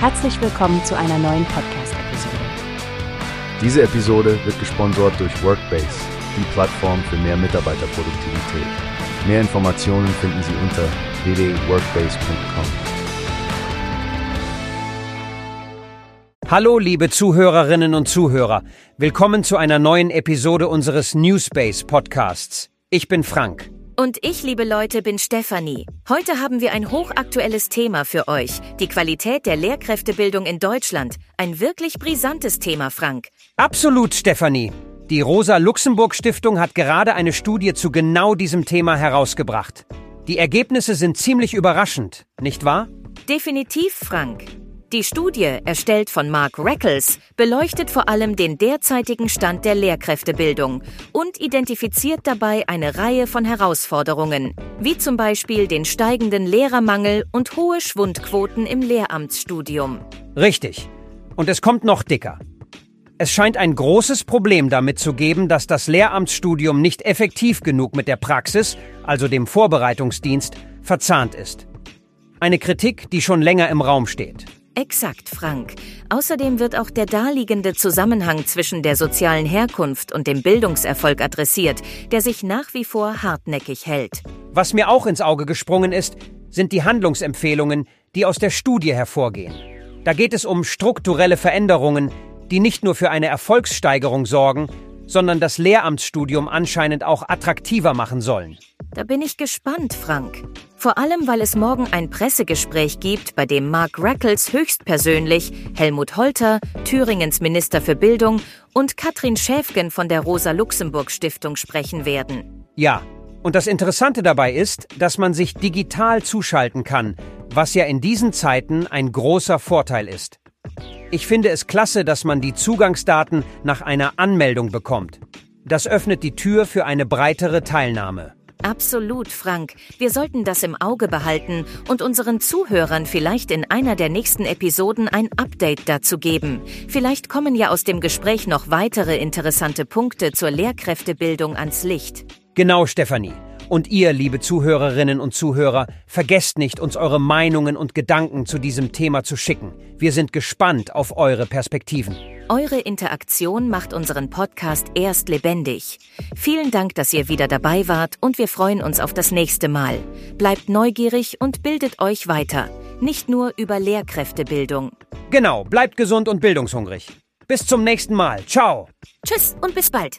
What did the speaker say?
Herzlich willkommen zu einer neuen Podcast-Episode. Diese Episode wird gesponsert durch Workbase, die Plattform für mehr Mitarbeiterproduktivität. Mehr Informationen finden Sie unter www.workbase.com. Hallo, liebe Zuhörerinnen und Zuhörer. Willkommen zu einer neuen Episode unseres Newspace Podcasts. Ich bin Frank. Und ich, liebe Leute, bin Stefanie. Heute haben wir ein hochaktuelles Thema für euch. Die Qualität der Lehrkräftebildung in Deutschland. Ein wirklich brisantes Thema, Frank. Absolut, Stefanie. Die Rosa-Luxemburg-Stiftung hat gerade eine Studie zu genau diesem Thema herausgebracht. Die Ergebnisse sind ziemlich überraschend, nicht wahr? Definitiv, Frank. Die Studie, erstellt von Mark Reckles, beleuchtet vor allem den derzeitigen Stand der Lehrkräftebildung und identifiziert dabei eine Reihe von Herausforderungen, wie zum Beispiel den steigenden Lehrermangel und hohe Schwundquoten im Lehramtsstudium. Richtig. Und es kommt noch dicker. Es scheint ein großes Problem damit zu geben, dass das Lehramtsstudium nicht effektiv genug mit der Praxis, also dem Vorbereitungsdienst, verzahnt ist. Eine Kritik, die schon länger im Raum steht. Exakt, Frank. Außerdem wird auch der daliegende Zusammenhang zwischen der sozialen Herkunft und dem Bildungserfolg adressiert, der sich nach wie vor hartnäckig hält. Was mir auch ins Auge gesprungen ist, sind die Handlungsempfehlungen, die aus der Studie hervorgehen. Da geht es um strukturelle Veränderungen, die nicht nur für eine Erfolgssteigerung sorgen, sondern das Lehramtsstudium anscheinend auch attraktiver machen sollen. Da bin ich gespannt, Frank. Vor allem, weil es morgen ein Pressegespräch gibt, bei dem Mark Reckles höchstpersönlich, Helmut Holter, Thüringens Minister für Bildung und Katrin Schäfgen von der Rosa-Luxemburg-Stiftung sprechen werden. Ja, und das Interessante dabei ist, dass man sich digital zuschalten kann, was ja in diesen Zeiten ein großer Vorteil ist. Ich finde es klasse, dass man die Zugangsdaten nach einer Anmeldung bekommt. Das öffnet die Tür für eine breitere Teilnahme. Absolut, Frank. Wir sollten das im Auge behalten und unseren Zuhörern vielleicht in einer der nächsten Episoden ein Update dazu geben. Vielleicht kommen ja aus dem Gespräch noch weitere interessante Punkte zur Lehrkräftebildung ans Licht. Genau, Stefanie. Und ihr, liebe Zuhörerinnen und Zuhörer, vergesst nicht, uns eure Meinungen und Gedanken zu diesem Thema zu schicken. Wir sind gespannt auf eure Perspektiven. Eure Interaktion macht unseren Podcast erst lebendig. Vielen Dank, dass ihr wieder dabei wart und wir freuen uns auf das nächste Mal. Bleibt neugierig und bildet euch weiter. Nicht nur über Lehrkräftebildung. Genau, bleibt gesund und bildungshungrig. Bis zum nächsten Mal. Ciao. Tschüss und bis bald.